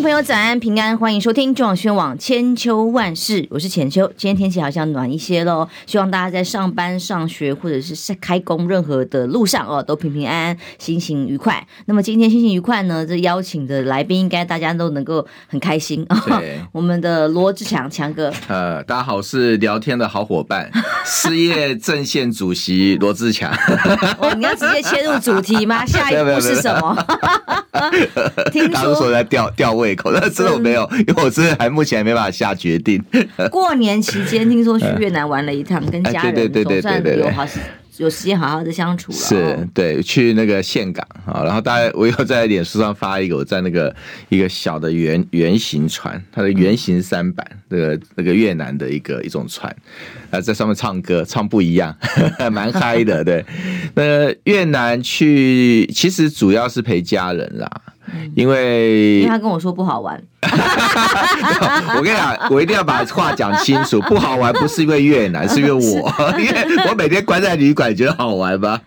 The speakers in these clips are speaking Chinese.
众朋友，早安平安，欢迎收听中广宣网千秋万事，我是浅秋。今天天气好像暖一些喽，希望大家在上班、上学或者是开工任何的路上哦，都平平安安，心情愉快。那么今天心情愉快呢，这邀请的来宾应该大家都能够很开心。对，我们的罗志强强哥，呃，大家好，是聊天的好伙伴，失业阵线主席罗志强。哦，你要直接切入主题吗？下一步是什么？听说说在吊吊胃口，但真的我没有，因为我真的还目前还没办法下决定。过年期间听说去越南玩了一趟，跟家人总算有好有时间好好的相处了。是对，去那个岘港啊，然后大家我又在脸书上发一个，我在那个一个小的圆圆形船，它的圆形三板，那个那个越南的一个一种船，啊，在上面唱歌，唱不一样，蛮嗨的。对，那越南去其实主要是陪家人啦。因为，因为他跟我说不好玩，我跟你讲，我一定要把话讲清楚。不好玩不是因为越南，是因为我，因为我每天关在旅馆，觉得好玩吧，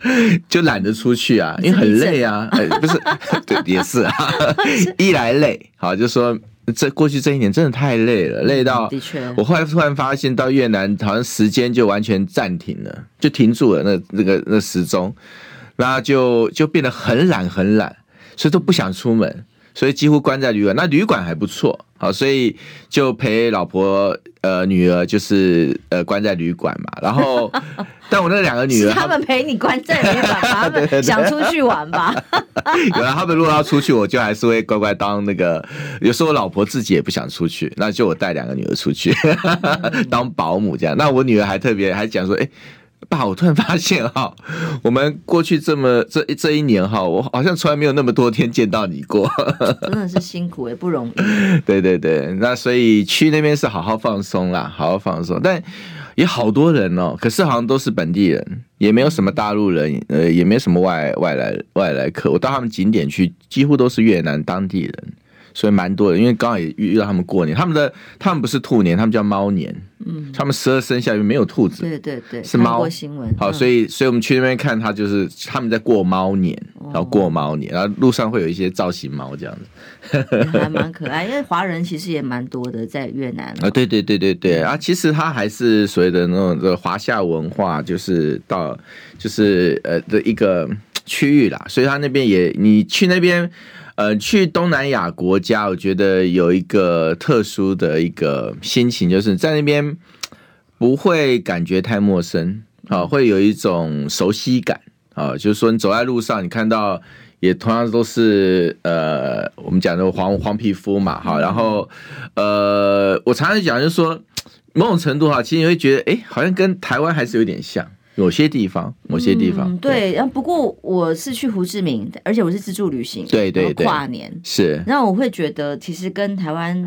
就懒得出去啊，因为很累啊。哎，不是，对，也是啊，一来累，好，就说这过去这一年真的太累了，累到，的确，我后来突然发现到越南好像时间就完全暂停了，就停住了，那那个那时钟，那就就变得很懒很懒。所以都不想出门，所以几乎关在旅馆。那旅馆还不错，好，所以就陪老婆、呃女儿，就是呃关在旅馆嘛。然后，但我那两个女儿，他们陪你关在旅馆，他们想出去玩吧？有啊，他们如果要出去，我就还是会乖乖当那个。有时候我老婆自己也不想出去，那就我带两个女儿出去当保姆这样。那我女儿还特别还讲说，哎。爸，我突然发现哈，我们过去这么这这一年哈，我好像从来没有那么多天见到你过，真的是辛苦也不容易。对对对，那所以去那边是好好放松啦，好好放松。但也好多人哦，可是好像都是本地人，也没有什么大陆人，呃，也没什么外外来外来客。我到他们景点去，几乎都是越南当地人。所以蛮多的，因为刚好也遇到他们过年，他们的他们不是兔年，他们叫猫年。嗯，他们十二生肖里面没有兔子，对对对，是猫。新闻好，所以所以我们去那边看，他就是他们在过猫年，然后过猫年，然后路上会有一些造型猫这样子，还蛮可爱。因为华人其实也蛮多的，在越南啊，对对对对对啊，其实他还是所谓的那种的华夏文化，就是到就是呃的一个区域啦，所以他那边也你去那边。呃，去东南亚国家，我觉得有一个特殊的一个心情，就是在那边不会感觉太陌生，啊，会有一种熟悉感，啊，就是说你走在路上，你看到也同样都是呃，我们讲的黄黄皮肤嘛，哈，然后呃，我常常讲就是说，某种程度哈，其实你会觉得，哎，好像跟台湾还是有点像。有些地方，某些地方，嗯、对。然后不过我是去胡志明，而且我是自助旅行，对对对，跨年是。然后我会觉得，其实跟台湾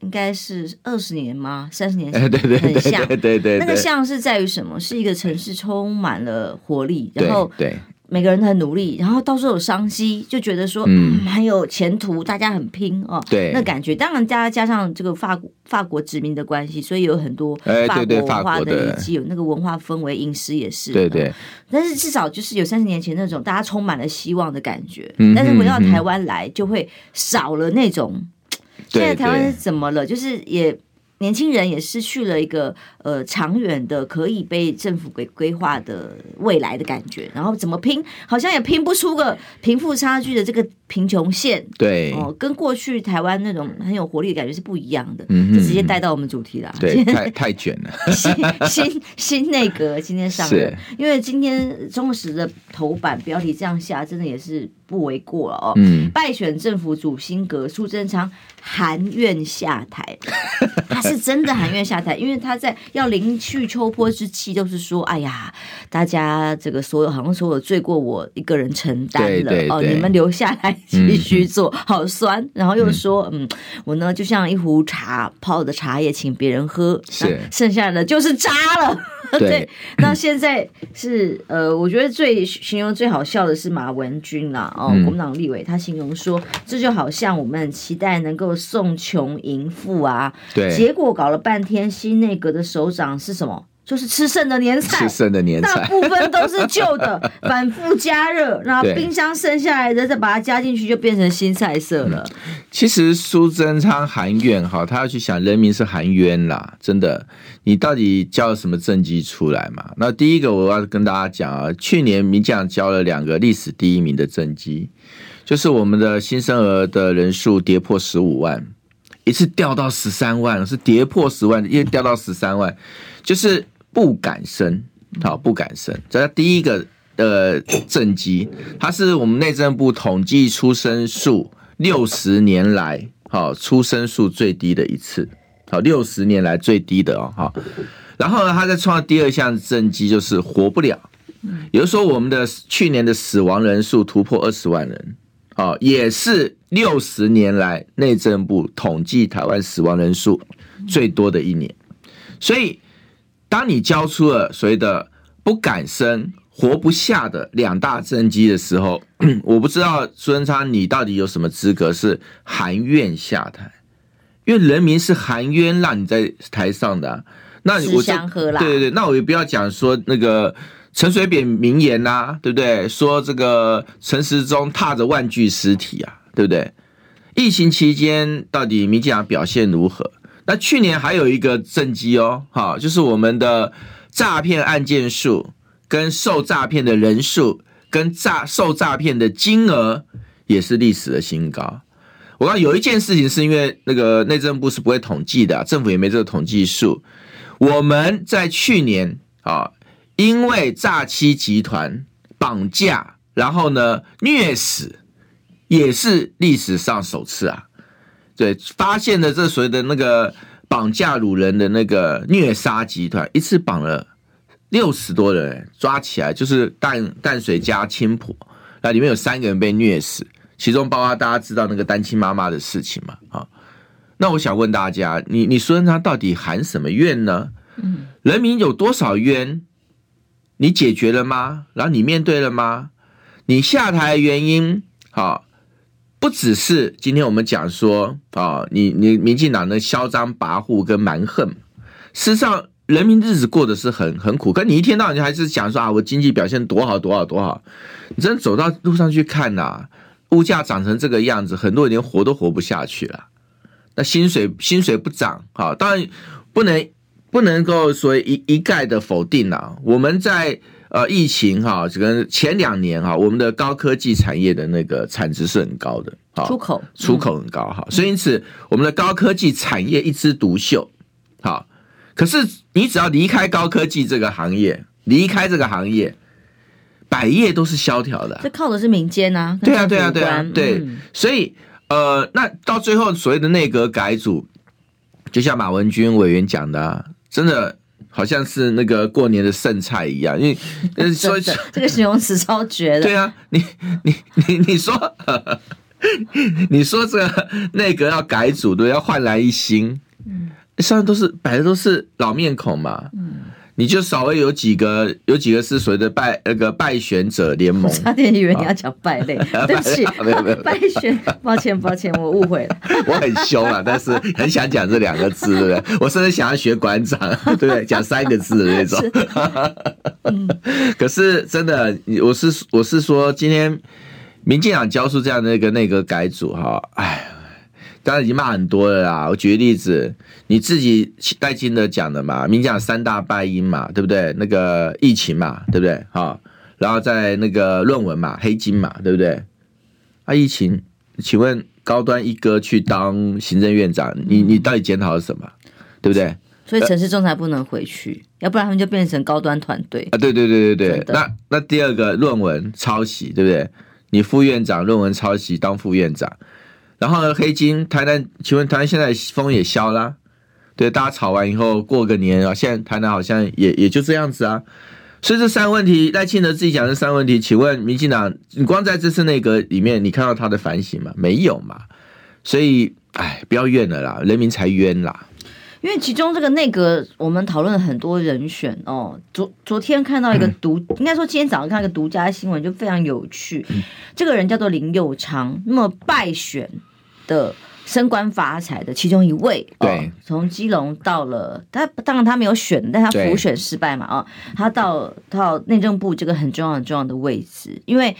应该是二十年吗？三十年前，对对很像，对对对。那个像是在于什么？是一个城市充满了活力，然后对。每个人都很努力，然后到时候有商机，就觉得说嗯，很有前途，大家很拼哦。对，那感觉当然，加加上这个法国法国殖民的关系，所以有很多法国文化的以及有那个文化氛围，饮食也是。对对。但是至少就是有三十年前那种大家充满了希望的感觉。嗯。但是回到台湾来，就会少了那种。现在台湾是怎么了？就是也。年轻人也失去了一个呃长远的可以被政府给规划的未来的感觉，然后怎么拼，好像也拼不出个贫富差距的这个贫穷线。对，哦，跟过去台湾那种很有活力的感觉是不一样的。嗯，就直接带到我们主题了。对，太太卷了。新新新内阁今天上任，因为今天中时的头版标题这样下，真的也是。不为过了哦。嗯，败选政府主心阁，苏贞昌含怨下台。他是真的含怨下台，因为他在要临去秋波之际，就是说，哎呀，大家这个所有好像所有罪过我一个人承担了哦，你们留下来继续做，嗯、好酸。然后又说，嗯，嗯，我呢就像一壶茶泡的茶叶，请别人喝，是剩下的就是渣了。对，那现在是呃，我觉得最形容最好笑的是马文君啦，哦，国民党立委，他形容说，这就好像我们很期待能够送穷迎富啊，对，结果搞了半天，新内阁的首长是什么？就是吃剩的年菜，吃剩的年菜，大部分都是旧的，反复加热，然后冰箱剩下来的再把它加进去，就变成新菜色了。嗯、其实苏贞昌含冤哈，他要去想人民是含冤啦，真的，你到底交了什么政绩出来嘛？那第一个我要跟大家讲啊，去年民进党交了两个历史第一名的政绩，就是我们的新生儿的人数跌破十五万，一次掉到十三万，是跌破十万，又掉到十三万，就是。不敢生，好不敢生，这是第一个呃政绩，它是我们内政部统计出生数六十年来好出生数最低的一次，好六十年来最低的哦好。然后呢，他在创第二项政绩就是活不了，也就是说我们的去年的死亡人数突破二十万人，好也是六十年来内政部统计台湾死亡人数最多的一年，所以。当你交出了所谓的不敢生、活不下的两大政绩的时候，我不知道苏贞昌你到底有什么资格是含冤下台？因为人民是含冤让你在台上的、啊。那我就对对对，那我也不要讲说那个陈水扁名言呐、啊，对不对？说这个陈时中踏着万具尸体啊，对不对？疫情期间到底民进党表现如何？那去年还有一个政绩哦，哈，就是我们的诈骗案件数、跟受诈骗的人数、跟诈受诈骗的金额也是历史的新高。我刚有一件事情是因为那个内政部是不会统计的，政府也没这个统计数。我们在去年啊，因为诈欺集团绑架，然后呢虐死，也是历史上首次啊。对，发现的这所谓的那个绑架掳人的那个虐杀集团，一次绑了六十多人，抓起来就是淡淡水加青埔，那里面有三个人被虐死，其中包括大家知道那个单亲妈妈的事情嘛？啊，那我想问大家，你你说他到底含什么怨呢？嗯，人民有多少冤？你解决了吗？然后你面对了吗？你下台的原因好？不只是今天我们讲说啊，你你民进党的嚣张跋扈跟蛮横，事实上人民日子过得是很很苦。可你一天到晚就还是讲说啊，我经济表现多好多好多好，你真走到路上去看呐，物价涨成这个样子，很多人连活都活不下去了。那薪水薪水不涨，哈，当然不能不能够说一一概的否定啊，我们在。呃，疫情哈，这个前两年哈，我们的高科技产业的那个产值是很高的，出口出口很高哈，所以因此我们的高科技产业一枝独秀，好，可是你只要离开高科技这个行业，离开这个行业，百业都是萧条的，这靠的是民间呐，对啊对啊对啊对，所以呃，那到最后所谓的内阁改组，就像马文君委员讲的，真的。好像是那个过年的剩菜一样，因为 所以这个形容词超绝的。对啊，你你你你说，你说这个内阁要改组，对，要焕然一新，嗯，上面都是摆的都是老面孔嘛，嗯。你就稍微有几个，有几个是所谓的败那个败选者联盟。差点以为你要讲败类，对不起，没有没有败选，抱歉抱歉，我误会了。我很凶啊，但是很想讲这两个字，对不对？我甚至想要学馆长，对不对？讲三个字的那种。嗯，可是真的，我是我是说，今天民进党交出这样的一个内阁改组，哈，哎。当然已经骂很多了啦。我举个例子，你自己带金的讲的嘛，民讲三大败因嘛，对不对？那个疫情嘛，对不对？好，然后在那个论文嘛，黑金嘛，对不对？啊，疫情，请问高端一哥去当行政院长，你你到底检讨了什么？对不对？所以城市仲裁不能回去，要不然他们就变成高端团队啊！对对对对对，那那第二个论文抄袭，对不对？你副院长论文抄袭当副院长。然后呢，黑金台南，请问台南现在风也消啦？对，大家吵完以后过个年啊，现在台南好像也也就这样子啊。所以这三个问题，赖清德自己讲这三个问题，请问民进党，你光在这次内阁里面，你看到他的反省吗？没有嘛。所以，哎，不要怨了啦，人民才冤啦。因为其中这个内阁，我们讨论了很多人选哦。昨昨天看到一个独，嗯、应该说今天早上看到一个独家新闻，就非常有趣。嗯、这个人叫做林佑昌，那么败选的升官发财的其中一位，对、哦，从基隆到了他，当然他没有选，但他辅选失败嘛，啊、哦，他到到内政部这个很重要很重要的位置，因为。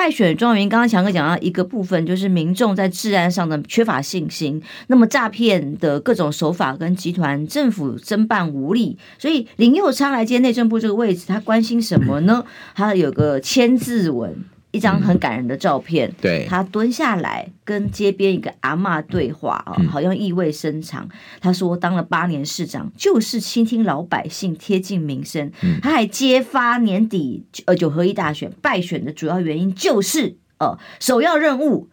败选状元，刚刚强哥讲到一个部分，就是民众在治安上的缺乏信心。那么诈骗的各种手法跟集团，政府侦办无力，所以林佑昌来接内政部这个位置，他关心什么呢？他有个签字文。一张很感人的照片，嗯、对，他蹲下来跟街边一个阿嬷对话啊，好像意味深长。嗯、他说，当了八年市长，就是倾听老百姓，贴近民生。嗯、他还揭发年底呃九合一大选败选的主要原因，就是呃首要任务。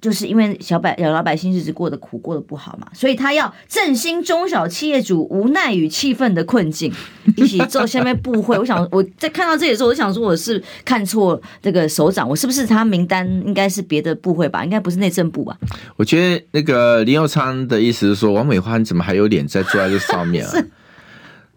就是因为小百小老百姓日子过得苦，过得不好嘛，所以他要振兴中小企业主无奈与气愤的困境，一起做下面部会。我想我在看到这里的时候，我想说我是看错这个首长，我是不是他名单应该是别的部会吧？应该不是内政部吧？我觉得那个林佑昌的意思是说，王美花你怎么还有脸在坐在这上面啊？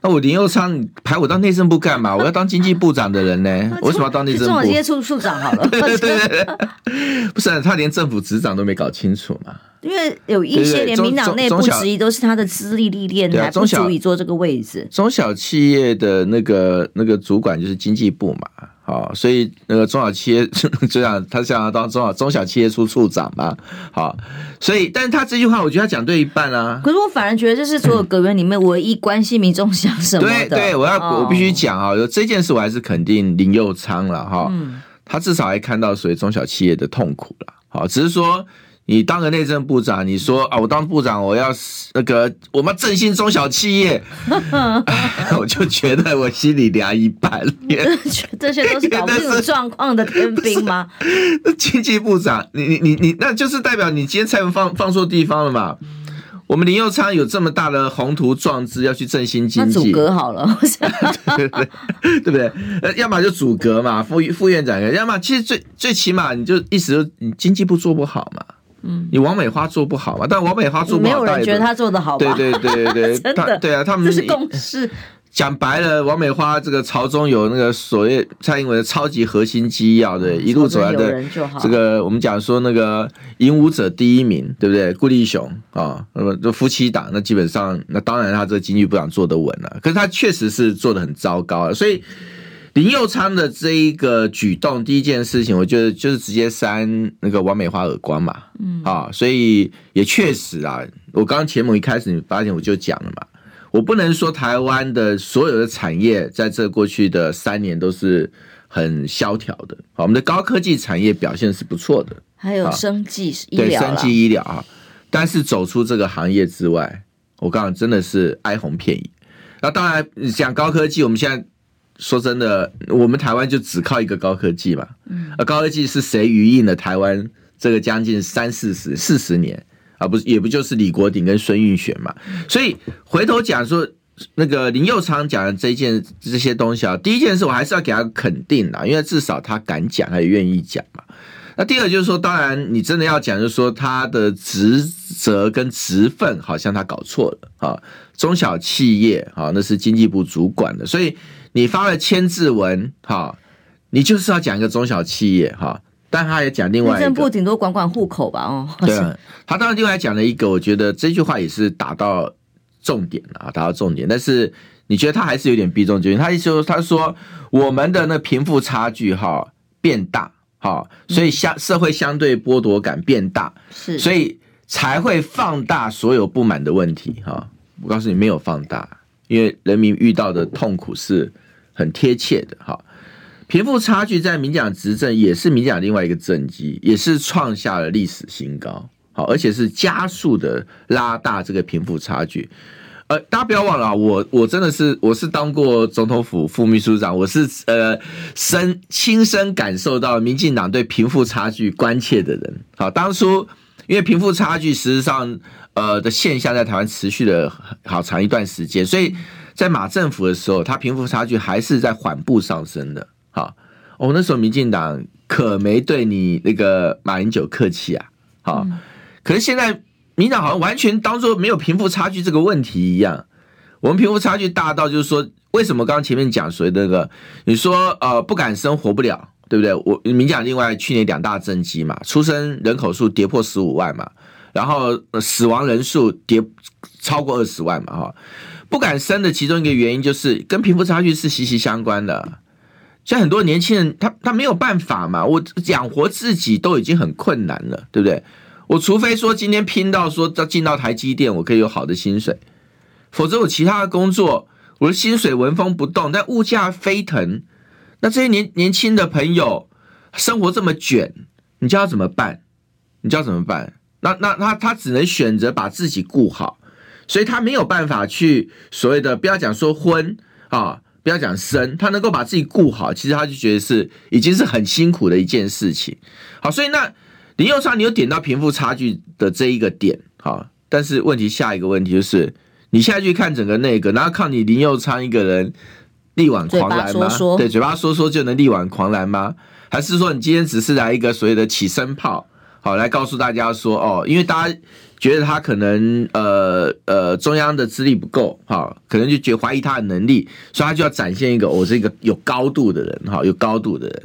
那我林佑昌排我当内政部干嘛？我要当经济部长的人呢？我为什么要当内政部？中小企业处处长好了。对对对对，不是他连政府职掌都没搞清楚嘛？因为有一些连民党内部质疑都是他的资历历练还不足以坐这个位置。中小企业的那个那个主管就是经济部嘛。好，所以那个中小企业 就想，他想要当中小中小企业处处长嘛？好，所以，但是他这句话，我觉得他讲对一半啊。可是我反而觉得这是所有格员里面唯一关心民众想什么的。对对，我要、哦、我必须讲啊，有这件事我还是肯定林佑昌了哈。嗯、他至少还看到所谓中小企业的痛苦了。好，只是说。你当个内政部长，你说啊，我当部长，我要那个我们要振兴中小企业，我就觉得我心里凉一半。这些都是搞这种状况的天兵吗？那经济部长，你你你你，那就是代表你今天财富放放错地方了嘛？我们林佑昌有这么大的宏图壮志要去振兴经济，阻隔好了，对不对？对不对？呃，要么就阻隔嘛，副副院长，要么其实最最起码你就意思说你经济部做不好嘛。嗯，你王美花做不好嘛？但王美花做不好，没有人觉得她做的好。对对对对对，真的对啊，他们这是共识。讲白了，王美花这个朝中有那个所谓蔡英文的超级核心机要的，一路走来的这个，我们讲说那个引武者第一名，对不对？顾立雄啊，那么就夫妻档，那基本上那当然他这个经济部长做得稳了，可是他确实是做的很糟糕，所以。林佑昌的这一个举动，第一件事情，我觉得就是直接扇那个王美花耳光嘛，嗯。啊，所以也确实啊，我刚刚节目一开始你发现我就讲了嘛，我不能说台湾的所有的产业在这过去的三年都是很萧条的，好，我们的高科技产业表现是不错的，还有生技医疗，对，生技医疗啊，但是走出这个行业之外，我告诉你，真的是哀鸿遍野。那当然讲高科技，我们现在。说真的，我们台湾就只靠一个高科技嘛，嗯而高科技是谁余荫了台湾这个将近三四十四十年啊？不是，也不就是李国鼎跟孙运璇嘛？所以回头讲说那个林佑昌讲的这件这些东西啊，第一件事我还是要给他肯定的，因为至少他敢讲，他也愿意讲嘛。那第二就是说，当然你真的要讲，就是说他的职责跟职分好像他搞错了啊，中小企业啊，那是经济部主管的，所以。你发了千字文，哈，你就是要讲一个中小企业，哈，但他也讲另外一个，内政部顶多管管户口吧，哦，对啊，他当然另外讲了一个，我觉得这句话也是打到重点了啊，打到重点，但是你觉得他还是有点避重就轻，他意思说，他说我们的那贫富差距哈变大，哈，所以相社会相对剥夺感变大，是，所以才会放大所有不满的问题，哈，我告诉你没有放大，因为人民遇到的痛苦是。很贴切的哈，贫富差距在民进党执政也是民进党另外一个政绩，也是创下了历史新高，好，而且是加速的拉大这个贫富差距。呃，大家不要忘了，我我真的是我是当过总统府副秘书长，我是呃身亲身感受到民进党对贫富差距关切的人。好，当初因为贫富差距实际上呃的现象在台湾持续了好长一段时间，所以。在马政府的时候，他贫富差距还是在缓步上升的。好，哦，那时候民进党可没对你那个马英九客气啊。好，可是现在民党好像完全当做没有贫富差距这个问题一样。我们贫富差距大到就是说，为什么刚刚前面讲所谓那个，你说呃不敢生活不了，对不对？我民讲另外去年两大政绩嘛，出生人口数跌破十五万嘛，然后死亡人数跌超过二十万嘛，哈，不敢生的其中一个原因就是跟贫富差距是息息相关的。像很多年轻人，他他没有办法嘛，我养活自己都已经很困难了，对不对？我除非说今天拼到说要进到台积电，我可以有好的薪水，否则我其他的工作，我的薪水纹风不动，但物价飞腾，那这些年年轻的朋友生活这么卷，你叫他怎么办？你叫怎么办？那那他他只能选择把自己顾好，所以他没有办法去所谓的不要讲说婚啊。不要讲生，他能够把自己顾好，其实他就觉得是已经是很辛苦的一件事情。好，所以那林佑昌，你有点到贫富差距的这一个点，好，但是问题下一个问题就是，你现在去看整个那个，然后靠你林佑昌一个人力挽狂澜吗？对，嘴巴说说就能力挽狂澜吗？还是说你今天只是来一个所谓的起身炮，好，来告诉大家说哦，因为大家。觉得他可能呃呃中央的资历不够哈，可能就觉怀疑他的能力，所以他就要展现一个我是一个有高度的人哈，有高度的人。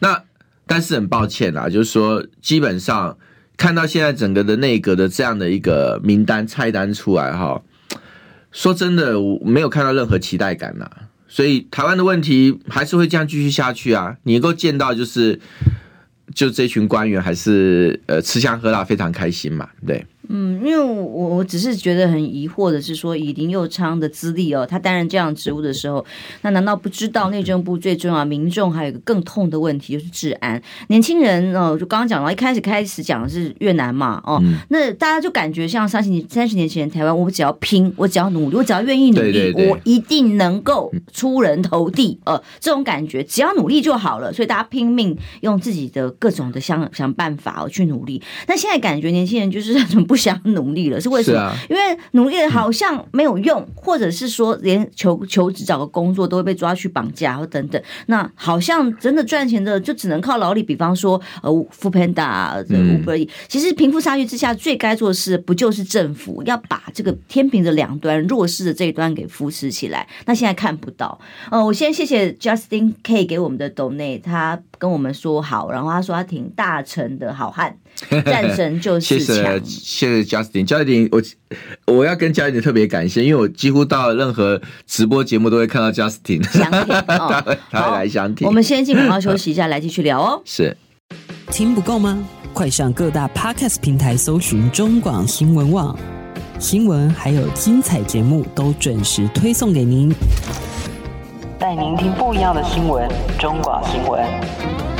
那但是很抱歉啦，就是说基本上看到现在整个的内阁的这样的一个名单菜单出来哈，说真的我没有看到任何期待感呐。所以台湾的问题还是会这样继续下去啊。你能够见到就是就这群官员还是呃吃香喝辣，非常开心嘛，对。嗯，因为我我只是觉得很疑惑的是说，以林佑昌的资历哦，他担任这样职务的时候，那难道不知道内政部最重要，民众还有一个更痛的问题就是治安？年轻人哦，就刚刚讲到一开始开始讲的是越南嘛，哦，嗯、那大家就感觉像三十年三十年前台湾，我只要拼，我只要努力，我只要愿意努力，对对对，我一定能够出人头地，呃，这种感觉，只要努力就好了，所以大家拼命用自己的各种的想想办法哦去努力。那现在感觉年轻人就是那种不。想努力了是为什么？啊、因为努力好像没有用，嗯、或者是说连求求职找个工作都会被抓去绑架或等等。那好像真的赚钱的就只能靠劳力，比方说呃，Foodpanda、Uber Eats。其实贫富差距之下，最该做的事不就是政府要把这个天平的两端弱势的这一端给扶持起来？那现在看不到。呃，我先谢谢 Justin K 给我们的 donate，他跟我们说好，然后他说他挺大成的好汉。战神就是强。谢谢，谢谢 Justin，Justin，我我要跟 Justin 特别感谢，因为我几乎到任何直播节目都会看到 Justin，想听哦，他会来想听。我们先进广告休息一下，来继续聊哦。是，听不够吗？快上各大 Podcast 平台搜寻中广新闻网，新闻还有精彩节目都准时推送给您，带您听不一样的新闻，中广新闻。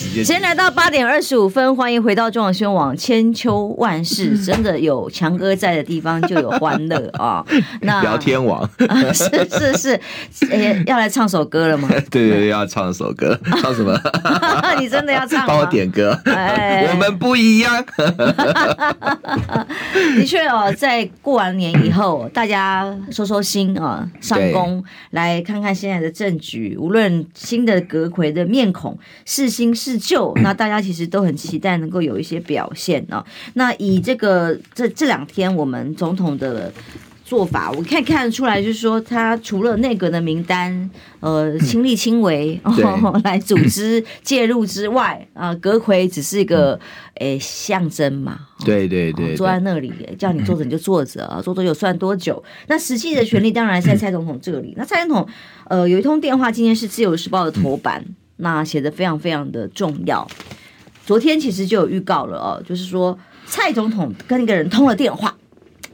时间来到八点二十五分，欢迎回到中广新闻网。千秋万世，真的有强哥在的地方就有欢乐啊！那聊天王是是是，欸，要来唱首歌了吗？对对对，要唱首歌，唱什么？你真的要唱？帮我点歌。哎，我们不一样。的确哦，在过完年以后，大家收收心啊，上工来看看现在的政局，无论新的阁魁的面孔是新是旧，那大家其实都很期待能够有一些表现哦。那以这个这这两天我们总统的做法，我可以看得出来，就是说他除了内阁的名单，呃，亲力亲为、嗯哦、来组织介入之外，啊，阁揆只是一个诶、欸、象征嘛。对对对，对、哦，坐在那里叫你坐着你就坐着啊，坐多久算多久。那实际的权利当然是在蔡总统这里。那蔡总统呃有一通电话，今天是自由时报的头版。那写的非常非常的重要。昨天其实就有预告了哦，就是说蔡总统跟一个人通了电话，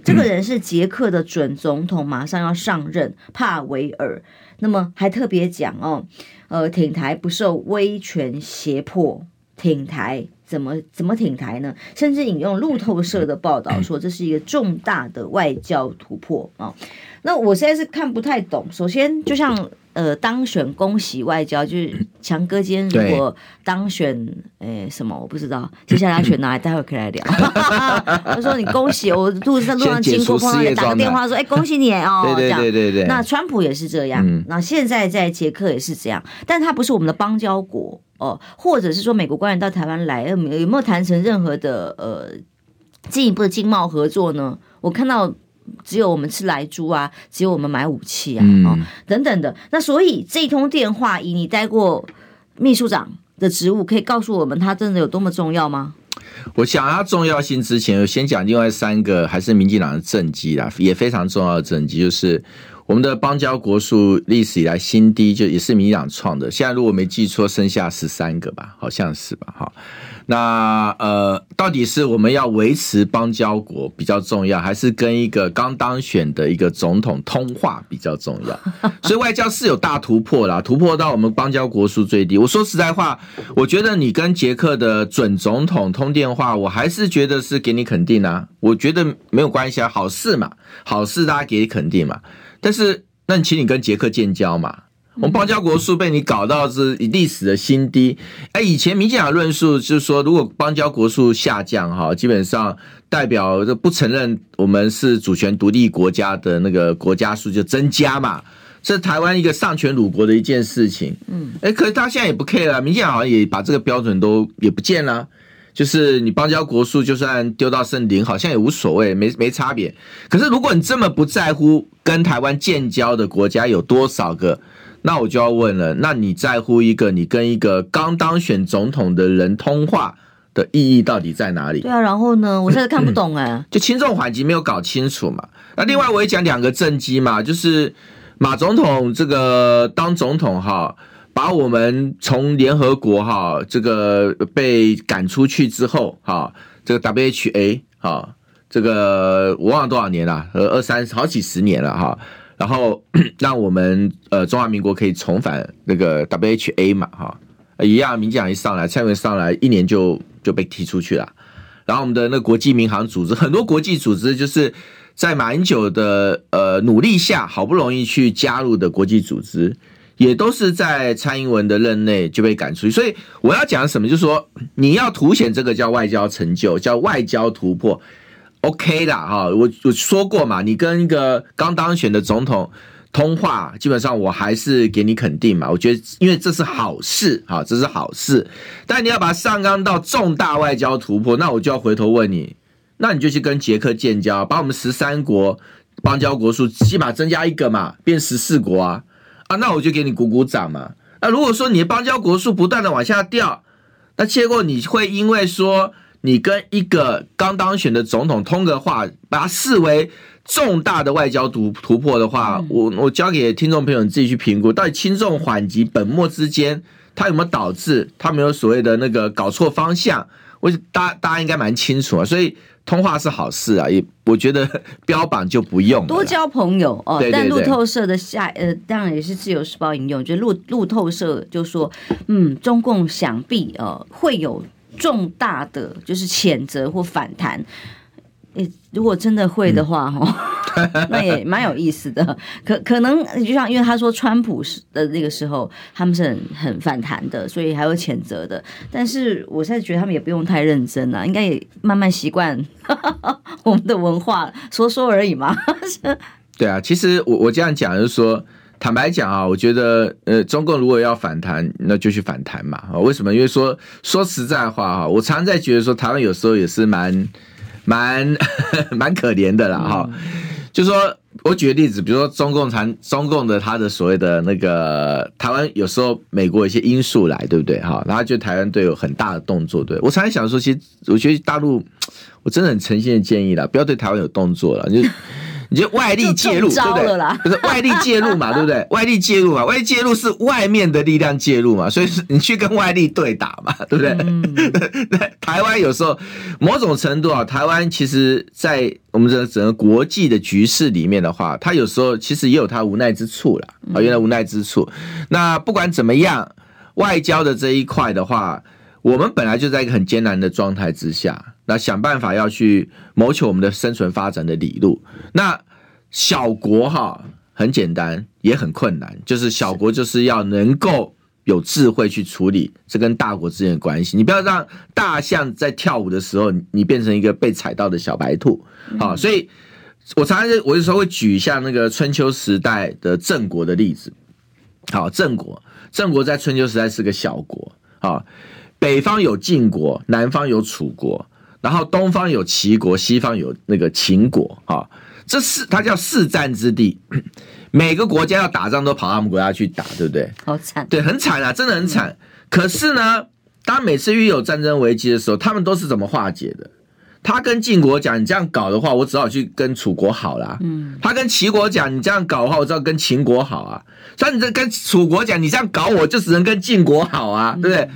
这个人是捷克的准总统，马上要上任帕维尔。那么还特别讲哦，呃，挺台不受威权胁迫，挺台怎么怎么挺台呢？甚至引用路透社的报道说，这是一个重大的外交突破啊。那我现在是看不太懂。首先，就像。呃当选恭喜外交，就是强哥今天如果当选，诶什么我不知道，接下来选哪里，待会可以来聊。他说你恭喜我，路在路上经过碰到你，打个电话说，哎恭喜你哦，对对对对对。那川普也是这样，嗯、那现在在捷克也是这样，但他不是我们的邦交国哦，或者是说美国官员到台湾来，有没有谈成任何的呃进一步的经贸合作呢？我看到。只有我们吃来猪啊，只有我们买武器啊，嗯、哦，等等的。那所以这通电话，以你待过秘书长的职务，可以告诉我们，它真的有多么重要吗？我想它重要性之前，我先讲另外三个，还是民进党的政绩啦，也非常重要的政绩，就是我们的邦交国数历史以来新低，就也是民党创的。现在如果没记错，剩下十三个吧，好像是吧，哈。那呃，到底是我们要维持邦交国比较重要，还是跟一个刚当选的一个总统通话比较重要？所以外交是有大突破啦，突破到我们邦交国数最低。我说实在话，我觉得你跟捷克的准总统通电话，我还是觉得是给你肯定啊。我觉得没有关系啊，好事嘛，好事大家给你肯定嘛。但是，那你请你跟捷克建交嘛。我们邦交国数被你搞到是历史的新低。哎，以前民进党论述就是说，如果邦交国数下降哈，基本上代表就不承认我们是主权独立国家的那个国家数就增加嘛，这是台湾一个丧权辱国的一件事情。嗯，哎，可是他现在也不 care 了，民进党好像也把这个标准都也不见了，就是你邦交国数就算丢到剩零，好像也无所谓，没没差别。可是如果你这么不在乎跟台湾建交的国家有多少个？那我就要问了，那你在乎一个你跟一个刚当选总统的人通话的意义到底在哪里？对啊，然后呢，我现在看不懂 哎、欸，就轻重缓急没有搞清楚嘛。那另外我也讲两个政绩嘛，就是马总统这个当总统哈，把我们从联合国哈这个被赶出去之后哈，这个 WHA 哈，这个我忘了多少年了，呃，二三好几十年了哈。然后 让我们呃中华民国可以重返那个 WHA 嘛哈，一样民进党一上来，蔡英文上来一年就就被踢出去了。然后我们的那国际民航组织，很多国际组织就是在马英九的呃努力下，好不容易去加入的国际组织，也都是在蔡英文的任内就被赶出去。所以我要讲什么，就是说你要凸显这个叫外交成就，叫外交突破。OK 啦，哈，我我说过嘛，你跟一个刚当选的总统通话，基本上我还是给你肯定嘛。我觉得，因为这是好事，哈，这是好事。但你要把上纲到重大外交突破，那我就要回头问你，那你就去跟捷克建交，把我们十三国邦交国数起码增加一个嘛，变十四国啊啊，那我就给你鼓鼓掌嘛。那如果说你的邦交国数不断的往下掉，那结果你会因为说。你跟一个刚当选的总统通个话，把它视为重大的外交突突破的话，我我交给听众朋友你自己去评估，到底轻重缓急本末之间，它有没有导致他没有所谓的那个搞错方向？我大家大家应该蛮清楚啊，所以通话是好事啊，也我觉得 标榜就不用多交朋友哦。对对对，但路透社的下呃，当然也是自由时报引用，就路路透社就说，嗯，中共想必呃会有。重大的就是谴责或反弹，诶，如果真的会的话，哈、嗯，那也蛮有意思的。可可能就像因为他说川普是的那个时候，他们是很很反弹的，所以还有谴责的。但是我现在觉得他们也不用太认真了，应该也慢慢习惯我们的文化，说说而已嘛。对啊，其实我我这样讲就是说。坦白讲啊，我觉得呃，中共如果要反弹，那就去反弹嘛。为什么？因为说说实在话哈，我常常在觉得说，台湾有时候也是蛮蛮 蛮可怜的啦哈。就说我举个例子，比如说中共产中共的他的所谓的那个台湾，有时候美国有一些因素来，对不对哈？然后就台湾队有很大的动作，对我常常想说，其实我觉得大陆，我真的很诚心的建议啦，不要对台湾有动作了，就。你就外力介入，对不对？不是外力介入嘛，对不对？外力介入嘛，外力介入是外面的力量介入嘛，所以是你去跟外力对打嘛，对不对？嗯、台湾有时候某种程度啊，台湾其实，在我们这整个国际的局势里面的话，它有时候其实也有它无奈之处了啊，原来无奈之处。那不管怎么样，外交的这一块的话，我们本来就在一个很艰难的状态之下。那想办法要去谋求我们的生存发展的理路。那小国哈，很简单，也很困难，就是小国就是要能够有智慧去处理这跟大国之间的关系。你不要让大象在跳舞的时候，你变成一个被踩到的小白兔。好，所以我常常我有时候会举一下那个春秋时代的郑国的例子。好，郑国，郑国在春秋时代是个小国。好，北方有晋国，南方有楚国，然后东方有齐国，西方有那个秦国。哈。这是它叫四战之地，每个国家要打仗都跑他们国家去打，对不对？好惨，对，很惨啊，真的很惨。嗯、可是呢，当每次遇有战争危机的时候，他们都是怎么化解的？他跟晋国讲：“你这样搞的话，我只好去跟楚国好啦。”嗯，他跟齐国讲：“你这样搞的话，我只好跟秦国好啊。”所以你这跟楚国讲：“你这样搞，我就只能跟晋国好啊，对不对？”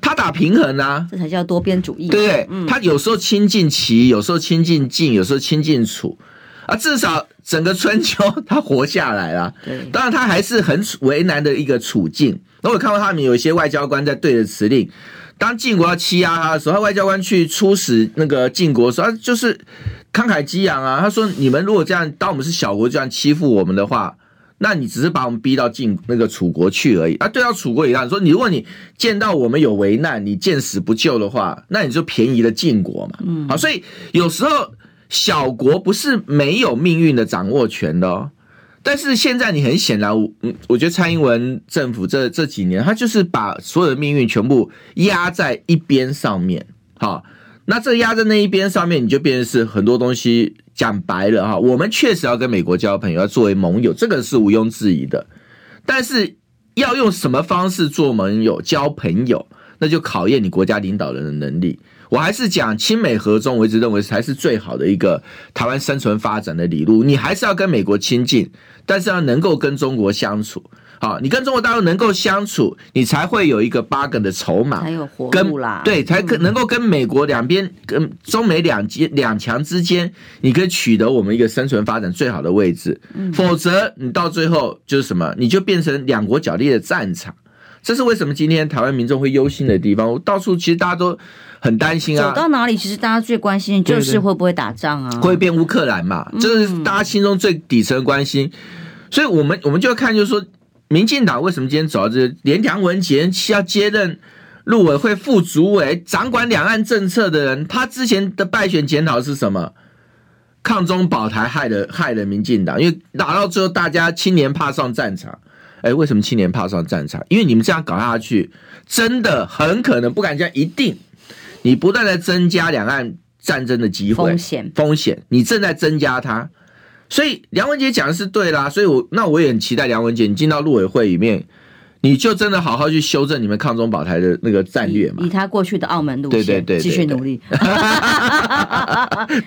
他打平衡啊，这才叫多边主义，对不对？嗯、他有时候亲近齐，有时候亲近晋，有时候亲近楚。啊，至少整个春秋他活下来了。对，当然他还是很为难的一个处境。那我看到他们有一些外交官在对着辞令，当晋国要欺压他的时候，他外交官去出使那个晋国的时候，他就是慷慨激昂啊。他说：“你们如果这样，当我们是小国这样欺负我们的话，那你只是把我们逼到晋那个楚国去而已。”啊，对到楚国一样，说你如果你见到我们有危难，你见死不救的话，那你就便宜了晋国嘛。嗯，好，所以有时候。小国不是没有命运的掌握权的哦，但是现在你很显然，我我觉得蔡英文政府这这几年，他就是把所有的命运全部压在一边上面，好，那这压在那一边上面，你就变成是很多东西讲白了哈，我们确实要跟美国交朋友，要作为盟友，这个是毋庸置疑的，但是要用什么方式做盟友、交朋友，那就考验你国家领导人的能力。我还是讲亲美和中，我一直认为才是最好的一个台湾生存发展的理路。你还是要跟美国亲近，但是要能够跟中国相处。好，你跟中国大陆能够相处，你才会有一个八个的筹码，才有活路啦。对，才可能够跟美国两边、跟中美两间两强之间，你可以取得我们一个生存发展最好的位置。否则，你到最后就是什么？你就变成两国角力的战场。这是为什么今天台湾民众会忧心的地方。我到处其实大家都很担心啊。走到哪里，其实大家最关心就是会不会打仗啊？会变乌克兰嘛？这是大家心中最底层的关心。所以我们我们就要看，就是说，民进党为什么今天走到这个，连梁文杰要接任陆委会副主委，掌管两岸政策的人，他之前的败选检讨是什么？抗中保台害了害了民进党，因为打到最后，大家青年怕上战场。哎，为什么青年怕上战场？因为你们这样搞下去，真的很可能不敢讲，一定你不断的增加两岸战争的机会风险，风险，你正在增加它。所以梁文杰讲的是对啦，所以我那我也很期待梁文杰你进到陆委会里面。你就真的好好去修正你们抗中保台的那个战略嘛？以他过去的澳门路线，对对对，继续努力。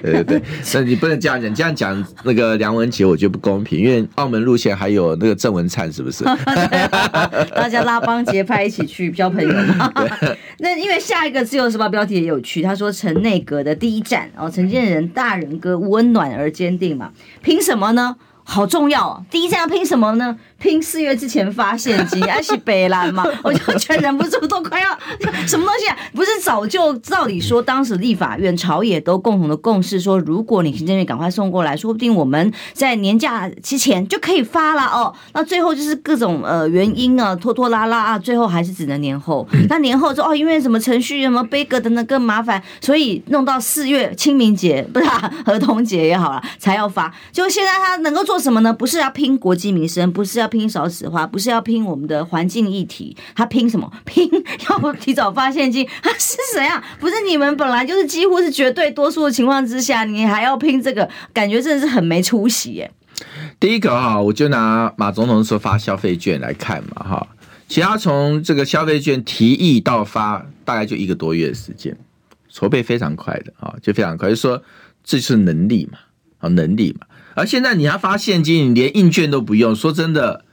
对对 对，那你不能这样讲，这样讲那个梁文杰我觉得不公平，因为澳门路线还有那个郑文灿，是不是？大家拉帮结派一起去交朋友嘛。那因为下一个自由时报标题也有趣，他说陈内阁的第一站哦，陈建仁大人哥温暖而坚定嘛，凭什么呢？好重要哦！第一站要拼什么呢？拼四月之前发现金，还是北蓝嘛？我就觉得忍不住都快要什么东西啊？不是早就照理说，当时立法院朝野都共同的共识说，如果你行政院赶快送过来，说不定我们在年假之前就可以发了哦。那最后就是各种呃原因啊，拖拖拉拉啊，最后还是只能年后。那年后说哦，因为什么程序什么杯葛等等更麻烦，所以弄到四月清明节不是啊 儿童节也好了才要发。就现在他能够做。做什么呢？不是要拼国计民生，不是要拼少子化，不是要拼我们的环境议题，他拼什么？拼要提早发现金？他是谁啊？不是你们本来就是几乎是绝对多数的情况之下，你还要拼这个？感觉真的是很没出息耶。第一个哈，我就拿马总统说发消费券来看嘛哈，其他从这个消费券提议到发，大概就一个多月的时间，筹备非常快的啊，就非常快，就说这就是能力嘛，啊，能力嘛。而现在你要发现金，你连印券都不用。说真的，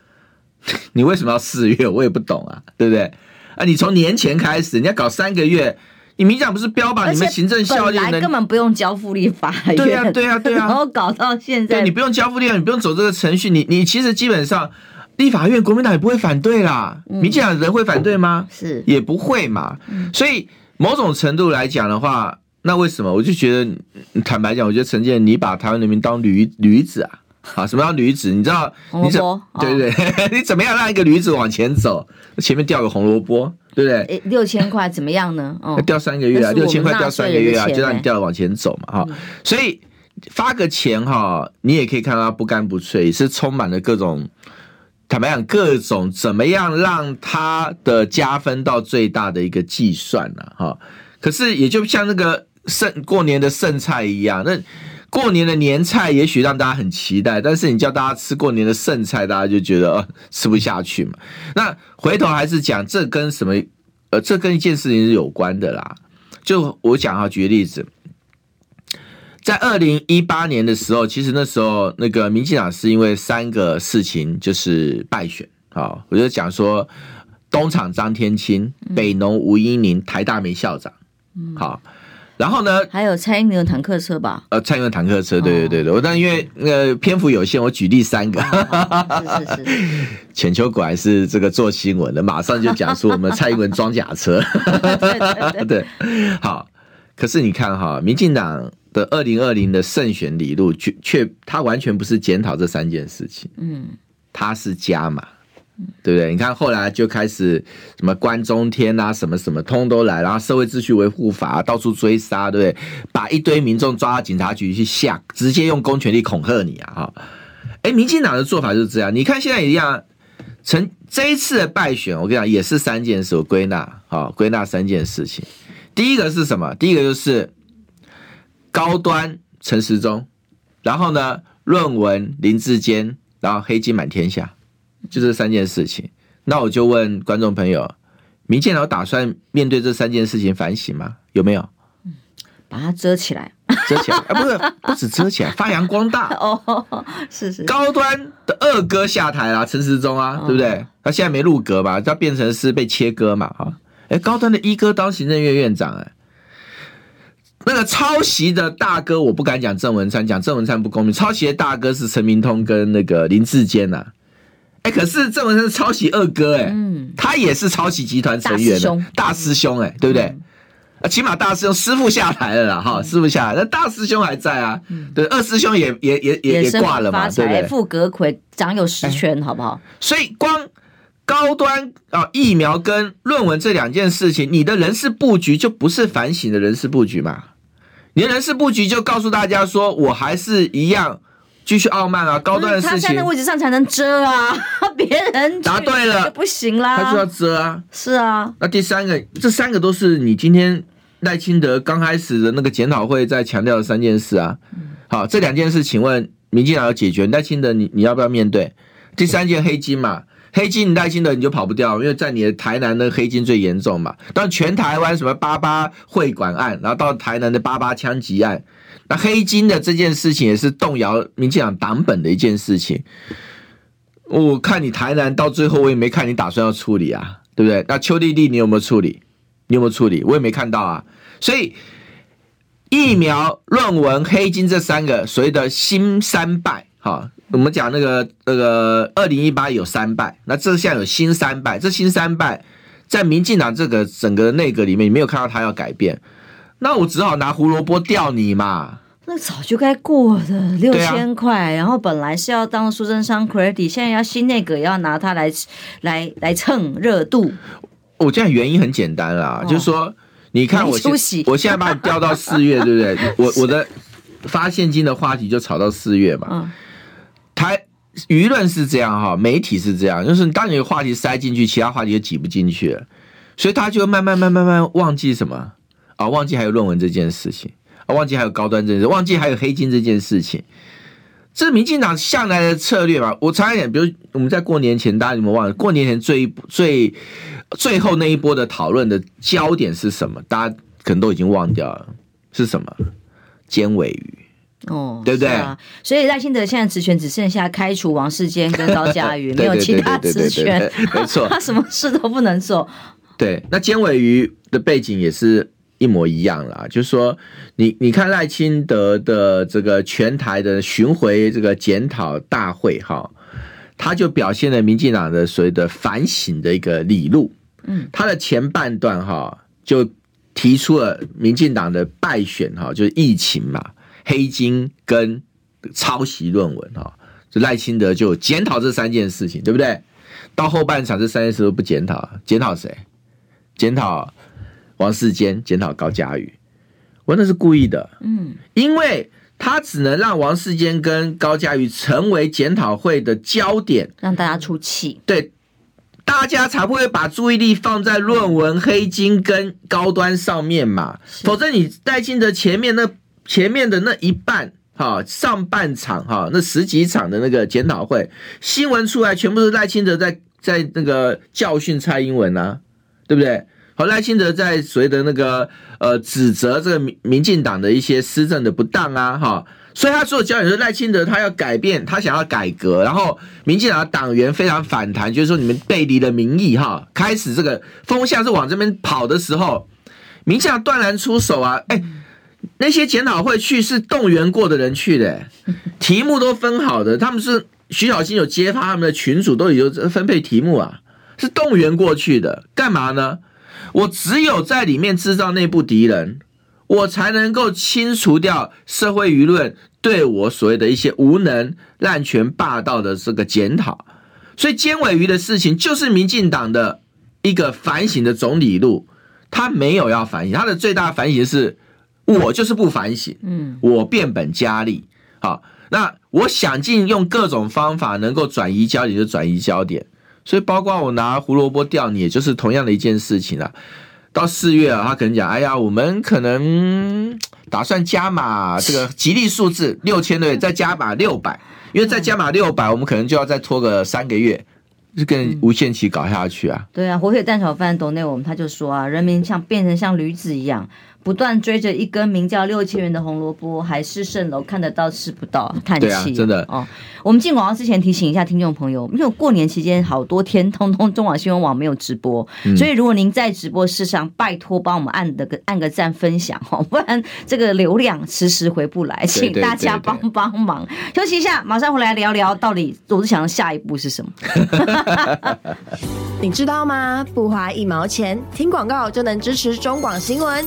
你为什么要四月？我也不懂啊，对不对？啊，你从年前开始，你要搞三个月，你明讲不是标榜你们行政效率能？根本不用交付立法院。对呀、啊，对呀、啊，对呀、啊。然后搞到现在，对，你不用交付立法，你不用走这个程序，你你其实基本上立法院国民党也不会反对啦。嗯、民进党人会反对吗？是，也不会嘛。所以某种程度来讲的话。那为什么？我就觉得，坦白讲，我觉得陈建，你把台湾人民当驴驴子啊？啊，什么叫驴子？你知道？红萝卜，对对对，哦、你怎么样让一个驴子往前走？前面掉个红萝卜，对不对？六千块怎么样呢？哦，掉三个月啊，六千块掉三个月啊，就让你掉往前走嘛，哈、嗯。所以发个钱哈，你也可以看到他不干不脆，是充满了各种，坦白讲，各种怎么样让他的加分到最大的一个计算呢？哈。可是也就像那个剩过年的剩菜一样，那。过年的年菜也许让大家很期待，但是你叫大家吃过年的剩菜，大家就觉得、呃、吃不下去嘛。那回头还是讲这跟什么？呃，这跟一件事情是有关的啦。就我讲哈，举个例子，在二零一八年的时候，其实那时候那个民进党是因为三个事情就是败选啊。我就讲说，东厂张天青、北农吴英宁、台大梅校长，好。然后呢？还有蔡英文坦克车吧？呃，蔡英文坦克车，对对对对。我、哦、但因为那个篇幅有限，我举例三个。哦、是是是。浅秋果然是这个做新闻的，马上就讲述我们蔡英文装甲车。对 对对，对。好，可是你看哈，民进党的二零二零的胜选理路，却却他完全不是检讨这三件事情。嗯。他是加码。对不对？你看后来就开始什么关中天啊，什么什么通都来，然后社会秩序维护法到处追杀，对不对？把一堆民众抓到警察局去吓，直接用公权力恐吓你啊！哈，哎，民进党的做法就是这样。你看现在一样，成这一次的败选，我跟你讲也是三件事，我归纳啊，归纳三件事情。第一个是什么？第一个就是高端陈时中，然后呢，论文林志坚，然后黑金满天下。就这三件事情，那我就问观众朋友，民进党打算面对这三件事情反省吗？有没有？把它遮起来，遮起来，啊、不是不止遮起来，发扬光大哦，是是。高端的二哥下台了，陈时中啊，对不对？他现在没入阁吧，他变成是被切割嘛，哈。哎，高端的一哥当行政院院长，哎，那个抄袭的大哥，我不敢讲郑文灿，讲郑文灿不公平。抄袭的大哥是陈明通跟那个林志坚呐。哎，可是郑文灿是抄袭二哥哎，嗯，他也是抄袭集团成员的大师兄哎，对不对？啊，起码大师兄师傅下台了啦，哈，师傅下来，那大师兄还在啊，对，二师兄也也也也也挂了嘛，对不对？副阁揆掌有实权，好不好？所以光高端啊疫苗跟论文这两件事情，你的人事布局就不是反省的人事布局嘛？你的人事布局就告诉大家说，我还是一样。继续傲慢啊，高端的事情，他在那位置上才能遮啊，别人答对了就不行啦，他就要遮啊，是啊。那第三个，这三个都是你今天赖清德刚开始的那个检讨会在强调的三件事啊。好，这两件事，请问民进党要解决，赖清德你你要不要面对？第三件黑金嘛，黑金你带金的你就跑不掉，因为在你的台南的黑金最严重嘛。但全台湾什么八八会馆案，然后到台南的八八枪击案。那黑金的这件事情也是动摇民进党党本的一件事情。我看你台南到最后，我也没看你打算要处理啊，对不对？那邱弟弟你有没有处理？你有没有处理？我也没看到啊。所以疫苗、论文、黑金这三个所谓的新三败，哈，我们讲那个那个二零一八有三败，那这现在有新三败，这新三败在民进党这个整个内阁里面，你没有看到他要改变。那我只好拿胡萝卜吊你嘛。那早就该过的六千块，啊、然后本来是要当苏贞昌 credit，现在要新内阁也要拿它来来来蹭热度。我这样原因很简单啦，哦、就是说，你看我现我现在把你调到四月，对不对？我我的发现金的话题就炒到四月嘛。嗯、台舆论是这样哈，媒体是这样，就是当你的话题塞进去，其他话题就挤不进去了，所以他就慢慢慢慢慢忘记什么。啊，忘记还有论文这件事情，啊，忘记还有高端政治，忘记还有黑金这件事情，这民进党向来的策略嘛。我常讲，比如我们在过年前，大家有没有忘了？过年前最最最后那一波的讨论的焦点是什么？大家可能都已经忘掉了，是什么？尖尾鱼哦，对不对？啊、所以赖清德现在职权只剩下开除王世坚跟高嘉 瑜，没有其他职权，没错，他什么事都不能做。对，那尖尾鱼的背景也是。一模一样啦，就是说你，你你看赖清德的这个全台的巡回这个检讨大会哈，他就表现了民进党的所谓的反省的一个理路。嗯，他的前半段哈就提出了民进党的败选哈，就是疫情嘛、黑金跟抄袭论文哈，这赖清德就检讨这三件事情，对不对？到后半场这三件事都不检讨，检讨谁？检讨王世坚，检讨高嘉瑜。我那是故意的，嗯，因为他只能让王世坚跟高嘉瑜成为检讨会的焦点，让大家出气，对，大家才不会把注意力放在论文黑金跟高端上面嘛。否则你赖清德前面那前面的那一半。哈，上半场哈，那十几场的那个检讨会新闻出来，全部是赖清德在在那个教训蔡英文啊，对不对？好，赖清德在随着那个呃指责这个民民进党的一些施政的不当啊，哈，所以他所有焦点是赖清德他要改变，他想要改革，然后民进党的党员非常反弹，就是说你们背离了民意哈，开始这个风向是往这边跑的时候，民进党断然出手啊，哎。那些检讨会去是动员过的人去的，题目都分好的，他们是徐小新有揭发他们的群主都有分配题目啊，是动员过去的，干嘛呢？我只有在里面制造内部敌人，我才能够清除掉社会舆论对我所谓的一些无能、滥权、霸道的这个检讨。所以尖尾鱼的事情就是民进党的一个反省的总理路，他没有要反省，他的最大反省是。我就是不反省，嗯，我变本加厉，好，那我想尽用各种方法能够转移焦点就转移焦点，所以包括我拿胡萝卜钓你，也就是同样的一件事情啊。到四月啊，他可能讲，哎呀，我们可能打算加码这个吉利数字六千对，再加码六百，因为再加码六百，我们可能就要再拖个三个月，就跟无限期搞下去啊。对啊，火腿蛋炒饭懂内我们他就说啊，人民像变成像驴子一样。不断追着一根名叫六千元的红萝卜，海市蜃楼，看得到吃不到，叹气。啊，真的哦。我们进广告之前提醒一下听众朋友，因为过年期间好多天通通中广新闻网没有直播，嗯、所以如果您在直播室上，拜托帮我们按的个 按个赞分享哦，不然这个流量迟迟回不来，请大家帮帮忙。休息一下，马上回来聊聊到底罗志祥的下一步是什么？你知道吗？不花一毛钱，听广告就能支持中广新闻。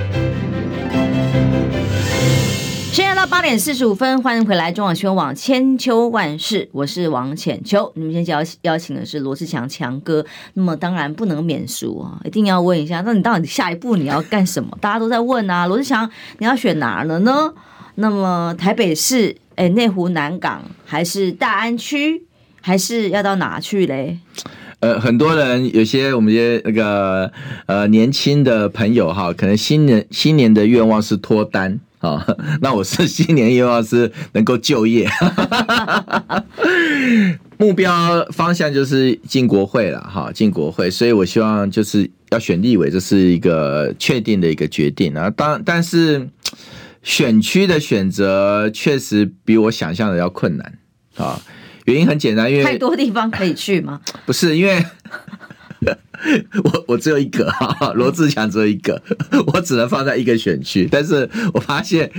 现在到八点四十五分，欢迎回来中广新闻网千秋万世，我是王浅秋。你们今天邀邀请的是罗志强强哥，那么当然不能免俗啊，一定要问一下，那你到底下一步你要干什么？大家都在问啊，罗志强你要选哪儿了呢？那么台北市、哎内湖南港，还是大安区，还是要到哪去嘞？呃，很多人有些我们这些那个呃年轻的朋友哈，可能新年新年的愿望是脱单。好，那我是新年愿望是能够就业，目标方向就是进国会了哈，进国会，所以我希望就是要选立委，这是一个确定的一个决定啊。当但是选区的选择确实比我想象的要困难啊，原因很简单，因为太多地方可以去吗？不是因为。我我只有一个哈，罗志强只有一个，我只能放在一个选区。但是我发现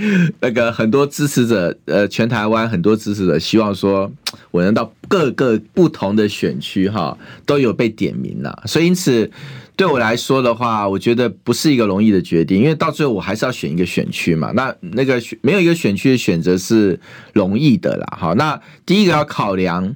那个很多支持者，呃，全台湾很多支持者希望说，我能到各个不同的选区哈，都有被点名了。所以因此对我来说的话，我觉得不是一个容易的决定，因为到最后我还是要选一个选区嘛。那那个没有一个选区的选择是容易的啦。好，那第一个要考量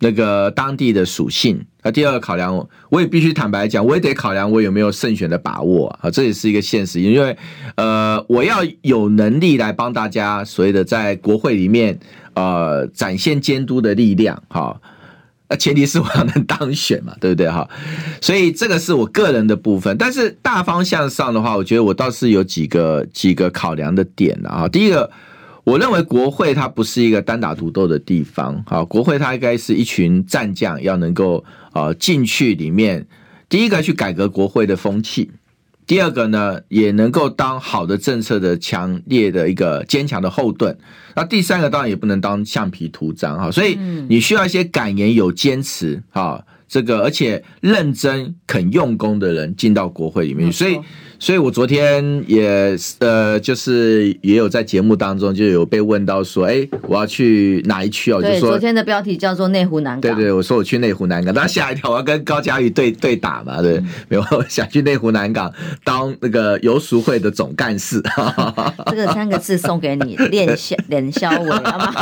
那个当地的属性。那第二个考量，我也必须坦白讲，我也得考量我有没有胜选的把握啊，这也是一个现实，因为呃，我要有能力来帮大家所谓的在国会里面呃展现监督的力量，哈，那前提是我要能当选嘛，对不对哈？所以这个是我个人的部分，但是大方向上的话，我觉得我倒是有几个几个考量的点啊，第一个。我认为国会它不是一个单打独斗的地方，好，国会它应该是一群战将，要能够啊进去里面，第一个去改革国会的风气，第二个呢也能够当好的政策的强烈的一个坚强的后盾，那第三个当然也不能当橡皮图章哈，所以你需要一些敢言有坚持哈这个而且认真肯用功的人进到国会里面，所以。所以我昨天也呃，就是也有在节目当中就有被问到说，哎、欸，我要去哪一区哦？就说昨天的标题叫做内湖南港。对对，我说我去内湖南港，大家吓一跳，我要跟高嘉瑜对对打嘛？对，没有想去内湖南港当那个游俗会的总干事。这个三个字送给你，练肖练肖伟，好吗？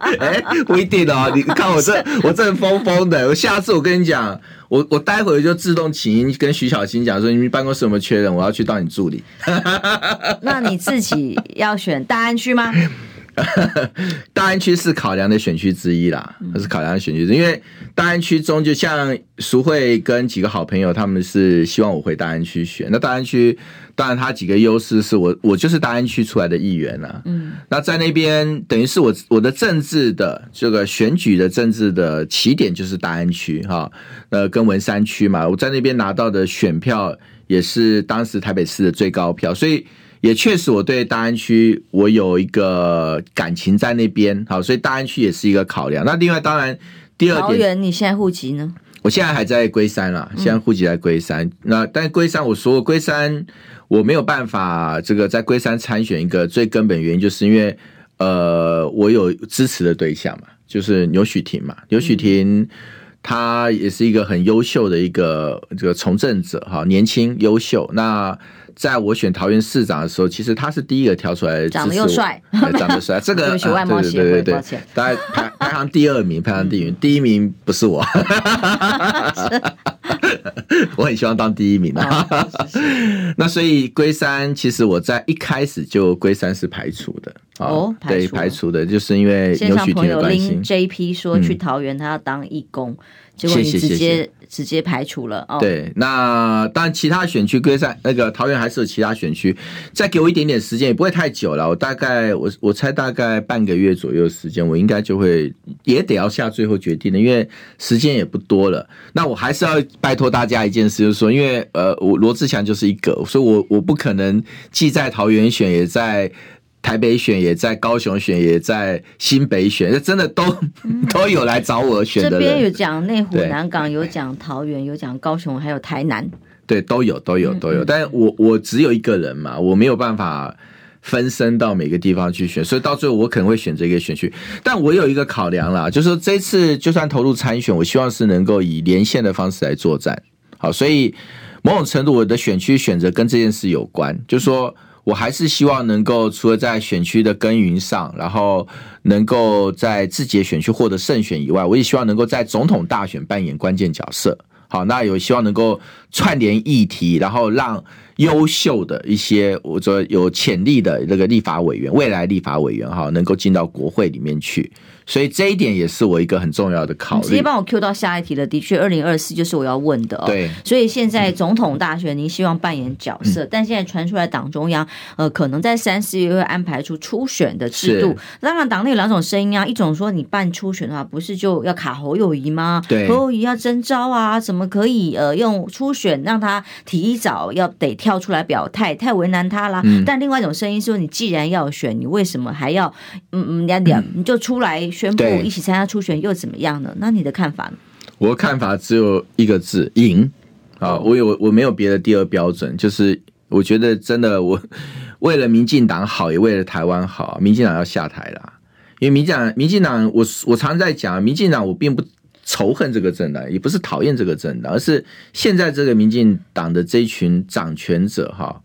哎，不一定哦，你看我这我这疯疯的，我下次我跟你讲。我我待会就自动请缨跟徐小新讲说，你们办公室有没有缺人？我要去当你助理。那你自己要选大安区吗？大安区是考量的选区之一啦，是考量的选区，因为大安区中就像淑慧跟几个好朋友，他们是希望我回大安区选。那大安区。当然，他几个优势是我，我就是大安区出来的议员啊。嗯，那在那边等于是我我的政治的这个选举的政治的起点就是大安区哈，呃，跟文山区嘛，我在那边拿到的选票也是当时台北市的最高票，所以也确实我对大安区我有一个感情在那边，好，所以大安区也是一个考量。那另外，当然第二点，桃园你现在户籍呢？我现在还在龟山了，现在户籍在龟山。嗯、那但龟山，我说龟山。我没有办法，这个在龟山参选一个最根本原因，就是因为呃，我有支持的对象嘛，就是牛许婷嘛。牛煦庭他也是一个很优秀的一个这个从政者哈，年轻优秀。那在我选桃园市长的时候，其实他是第一个挑出来的，长得又帅，长得帅。这个 对对对对对，大概排排行第二名，排行第一名，第一名不是我。我很希望当第一名啊！那所以龟山其实我在一开始就龟山是排除的哦，对，排除的，就是因为有许婷的关系。JP 说去桃园他要当义工。结果你直接谢谢谢谢直接排除了哦。对，那当然其他选区龟山那个桃园还是有其他选区，再给我一点点时间也不会太久了。我大概我我猜大概半个月左右时间，我应该就会也得要下最后决定了，因为时间也不多了。那我还是要拜托大家一件事，就是说，因为呃，我罗志祥就是一个，所以我我不可能既在桃园选也在。台北选也在，高雄选也在，新北选，真的都 都有来找我选的。这边有讲内湖南港，有讲桃园，有讲高雄，还有台南。对，都有，都有，都有。但是我我只有一个人嘛，我没有办法分身到每个地方去选，所以到最后我可能会选择一个选区。但我有一个考量啦，就是说这次就算投入参选，我希望是能够以连线的方式来作战。好，所以某种程度我的选区选择跟这件事有关，就是说。我还是希望能够除了在选区的耕耘上，然后能够在自己的选区获得胜选以外，我也希望能够在总统大选扮演关键角色。好，那有希望能够串联议题，然后让优秀的一些我说有潜力的这个立法委员，未来立法委员哈，能够进到国会里面去。所以这一点也是我一个很重要的考虑。直接帮我 Q 到下一题了，的确，二零二四就是我要问的哦。对。所以现在总统大选，您希望扮演角色，嗯、但现在传出来党中央呃，可能在三四月会安排出初选的制度。当然，党内有两种声音啊，一种说你办初选的话，不是就要卡侯友谊吗？对。侯友谊要征召啊，怎么可以呃用初选让他提早要得跳出来表态，太为难他啦。嗯、但另外一种声音说，你既然要选，你为什么还要嗯嗯两点 你就出来宣布一起参加初选又怎么样呢？那你的看法呢？我的看法只有一个字：赢。啊，我有我没有别的第二标准，就是我觉得真的，我为了民进党好，也为了台湾好，民进党要下台啦。因为民进党，民进党，我我常在讲，民进党我并不仇恨这个政党，也不是讨厌这个政党，而是现在这个民进党的这一群掌权者哈，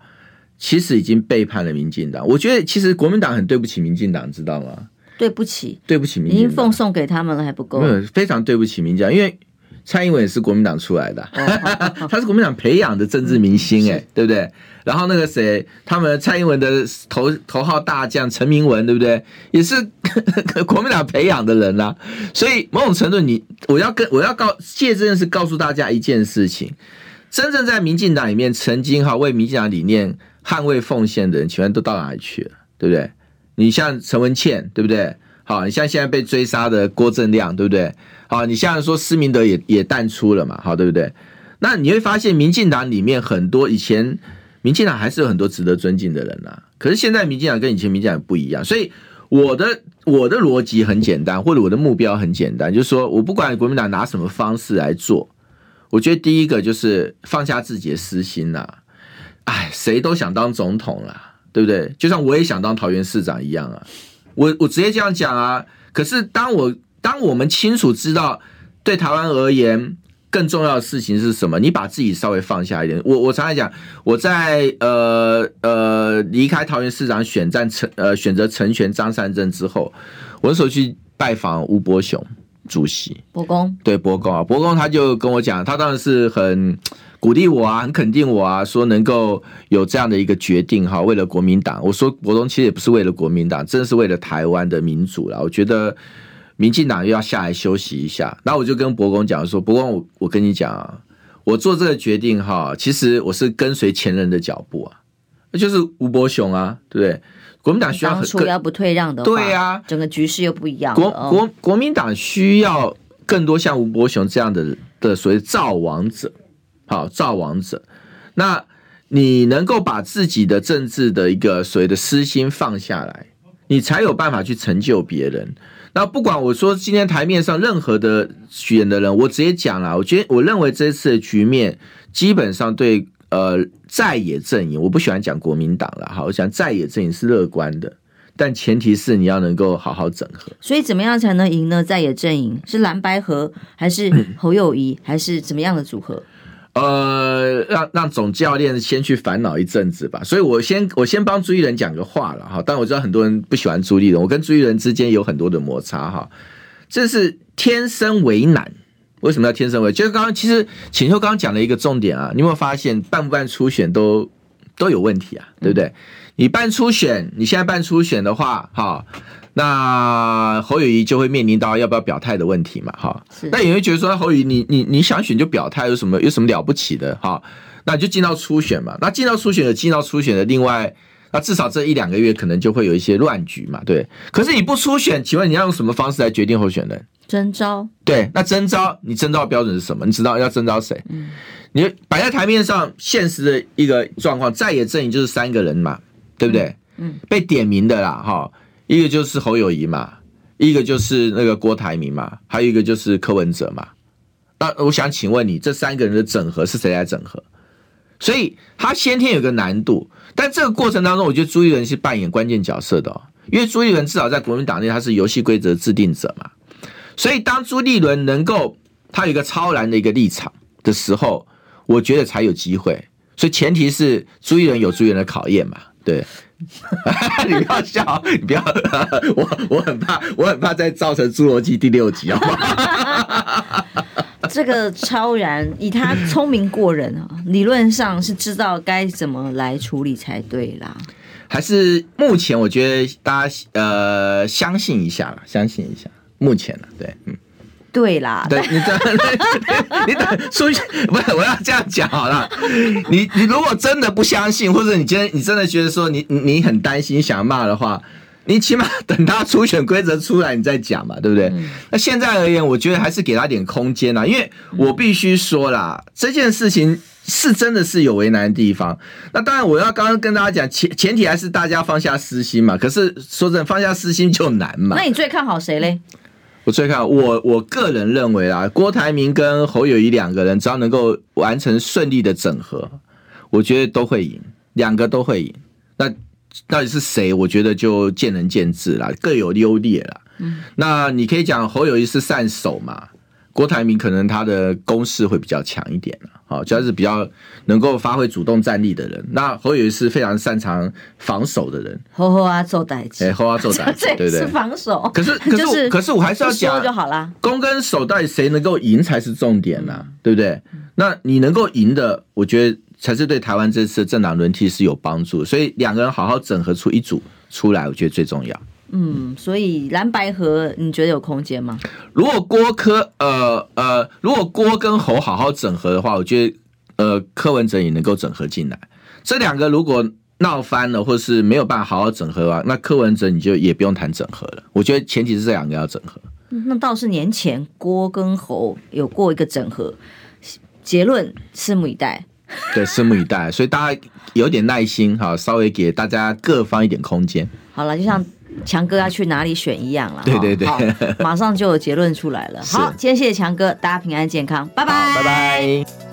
其实已经背叛了民进党。我觉得其实国民党很对不起民进党，知道吗？对不起，对不起民进党，已经奉送给他们了还不够。嗯，非常对不起民进党，因为蔡英文也是国民党出来的，哦、他是国民党培养的政治明星，哎、嗯，对不对？然后那个谁，他们蔡英文的头头号大将陈明文，对不对？也是 国民党培养的人啊。所以某种程度你，你我要跟我要告借这件事告诉大家一件事情：真正在民进党里面曾经哈为民进党理念捍卫奉献的人，请问都到哪里去了？对不对？你像陈文茜，对不对？好，你像现在被追杀的郭正亮，对不对？好，你像说施明德也也淡出了嘛，好，对不对？那你会发现，民进党里面很多以前民进党还是有很多值得尊敬的人呐、可是现在民进党跟以前民进党不一样，所以我的我的逻辑很简单，或者我的目标很简单，就是说我不管国民党拿什么方式来做，我觉得第一个就是放下自己的私心呐、啊。哎，谁都想当总统啦，对不对？就像我也想当桃园市长一样啊。我我直接这样讲啊。可是当我当我们清楚知道，对台湾而言。更重要的事情是什么？你把自己稍微放下一点。我我常常讲，我在呃呃离开桃园市长选战成呃选择成全张善政之后，我那时候去拜访吴伯雄主席，伯公对伯公啊，伯公他就跟我讲，他当然是很鼓励我啊，很肯定我啊，说能够有这样的一个决定哈，为了国民党。我说国东其实也不是为了国民党，真的是为了台湾的民主了。我觉得。民进党又要下来休息一下，那我就跟伯公讲说：“伯公，我我跟你讲啊，我做这个决定哈，其实我是跟随前人的脚步啊，那就是吴伯雄啊，对不对？国民党需要很当初要不退让的话，对啊，整个局势又不一样。国国国民党需要更多像吴伯雄这样的的所谓造王者，好造王者。那你能够把自己的政治的一个所谓的私心放下来，你才有办法去成就别人。”那不管我说今天台面上任何的选的人，我直接讲了，我觉得我认为这次的局面基本上对呃在野阵营，我不喜欢讲国民党了哈，我想在野阵营是乐观的，但前提是你要能够好好整合。所以怎么样才能赢呢？在野阵营是蓝白合，还是侯友谊，还是怎么样的组合？呃，让让总教练先去烦恼一阵子吧。所以我先我先帮朱立伦讲个话了哈。但我知道很多人不喜欢朱立伦，我跟朱立伦之间有很多的摩擦哈。这是天生为难，为什么要天生为？就是刚刚其实浅秋刚刚讲了一个重点啊，你有没有发现办不办初选都都有问题啊，对不对？你办初选，你现在办初选的话，哈。那侯友谊就会面临到要不要表态的问题嘛，哈。那有人觉得说侯友宜，你你你想选就表态，有什么有什么了不起的哈？那就进到初选嘛。那进到初选的进到初选的，另外那至少这一两个月可能就会有一些乱局嘛，对。可是你不初选，请问你要用什么方式来决定候选人？征召。对，那征召你征召标准是什么？你知道要征召谁？嗯。你摆在台面上现实的一个状况，在野阵营就是三个人嘛，对不对？嗯。被点名的啦，哈。一个就是侯友宜嘛，一个就是那个郭台铭嘛，还有一个就是柯文哲嘛。那我想请问你，这三个人的整合是谁来整合？所以他先天有个难度，但这个过程当中，我觉得朱立伦是扮演关键角色的哦，因为朱立伦至少在国民党内他是游戏规则制定者嘛。所以当朱立伦能够他有一个超然的一个立场的时候，我觉得才有机会。所以前提是朱立伦有朱立伦的考验嘛，对。你不要笑，你不要，我我很怕，我很怕再造成《侏罗纪》第六集，好不好？这个超然以他聪明过人啊，理论上是知道该怎么来处理才对啦。还是目前我觉得大家呃相信一下啦，相信一下，目前呢，对，嗯。对啦，对你等，你等出去，不是我要这样讲好了。你你如果真的不相信，或者你今天你真的觉得说你你很担心想骂的话，你起码 等他初选规则出来你再讲嘛，对不对？嗯、那现在而言，我觉得还是给他点空间啦，因为我必须说啦，嗯、这件事情是真的是有为难的地方。那当然，我要刚刚跟大家讲前前提还是大家放下私心嘛。可是说真的，放下私心就难嘛。那你最看好谁嘞？我最看我我个人认为啊，郭台铭跟侯友谊两个人只要能够完成顺利的整合，我觉得都会赢，两个都会赢。那到底是谁？我觉得就见仁见智了，各有优劣了。嗯，那你可以讲侯友谊是善守嘛。郭台铭可能他的攻势会比较强一点了，好，主要是比较能够发挥主动战力的人。那侯友宜是非常擅长防守的人，吼吼啊做代志，哎，好好做代志，对不对？是防守，可是可是可是我还是要讲就好啦。攻跟守到底谁能够赢才是重点呐，对不对？那你能够赢的，我觉得才是对台湾这次政党轮替是有帮助。所以两个人好好整合出一组出来，我觉得最重要。嗯，所以蓝白合你觉得有空间吗？如果郭科呃呃，如果郭跟侯好好整合的话，我觉得呃柯文哲也能够整合进来。这两个如果闹翻了，或是没有办法好好整合的话，那柯文哲你就也不用谈整合了。我觉得前提是这两个要整合。那倒是年前郭跟侯有过一个整合，结论拭目以待。对，拭目以待。所以大家有点耐心哈，稍微给大家各方一点空间。好了，就像。强哥要去哪里选一样了。对对对，马上就有结论出来了。好，今天谢谢强哥，大家平安健康，拜拜，拜拜。